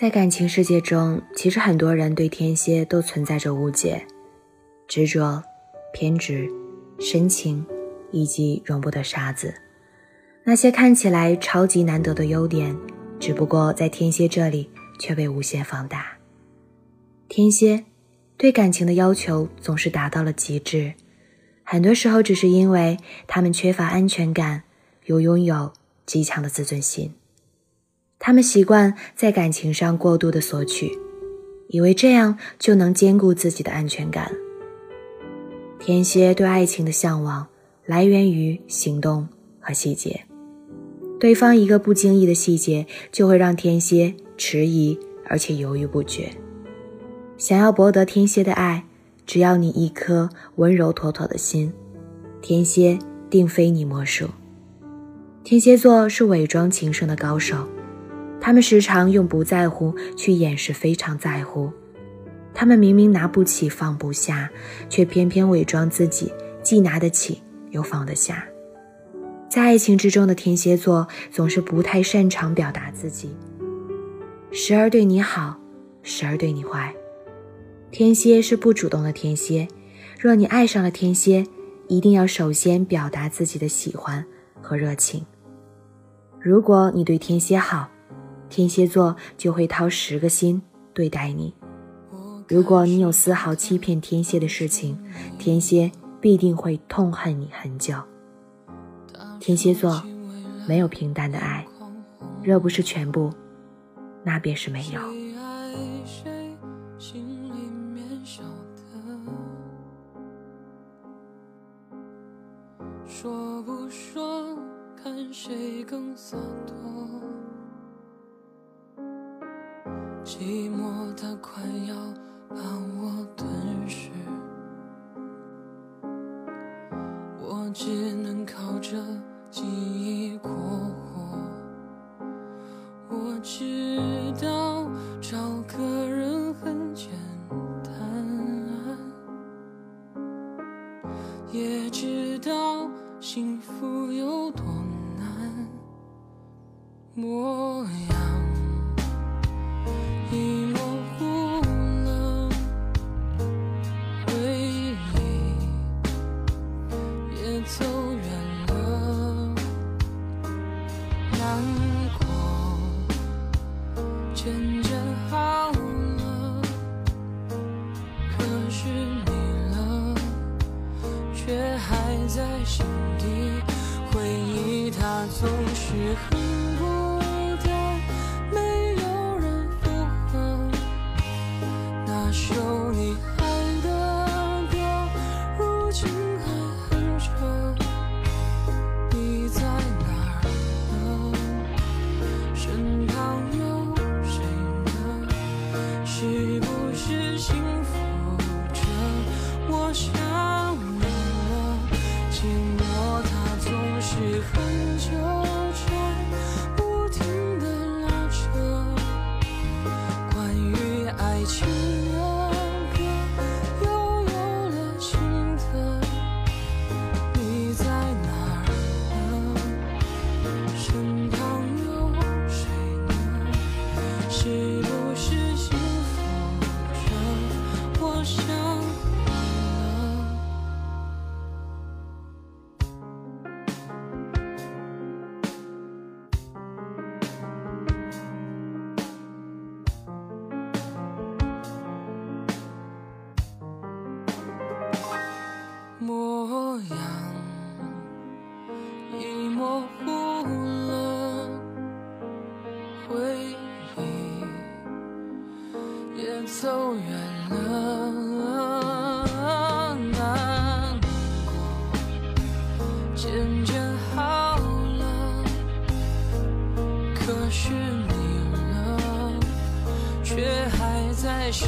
在感情世界中，其实很多人对天蝎都存在着误解、执着、偏执、深情，以及容不得沙子。那些看起来超级难得的优点，只不过在天蝎这里却被无限放大。天蝎对感情的要求总是达到了极致，很多时候只是因为他们缺乏安全感，又拥有极强的自尊心。他们习惯在感情上过度的索取，以为这样就能兼顾自己的安全感。天蝎对爱情的向往来源于行动和细节，对方一个不经意的细节就会让天蝎迟疑而且犹豫不决。想要博得天蝎的爱，只要你一颗温柔妥妥的心，天蝎定非你莫属。天蝎座是伪装情圣的高手。他们时常用不在乎去掩饰非常在乎，他们明明拿不起放不下，却偏偏伪装自己既拿得起又放得下。在爱情之中的天蝎座总是不太擅长表达自己，时而对你好，时而对你坏。天蝎是不主动的天蝎，若你爱上了天蝎，一定要首先表达自己的喜欢和热情。如果你对天蝎好，天蝎座就会掏十个心对待你。如果你有丝毫欺骗天蝎的事情，天蝎必定会痛恨你很久。天蝎座没有平淡的爱，若不是全部，那便是没有。说不说，看谁更洒脱。它快要把我吞噬，我只能靠着记忆过活。我知道找个人很简单，也知道幸福有多难。模样。却还在心底，回忆它总是很孤单，没有人附和。那首你。和。回忆也走远了，难过渐渐好了，可是你呢，却还在想。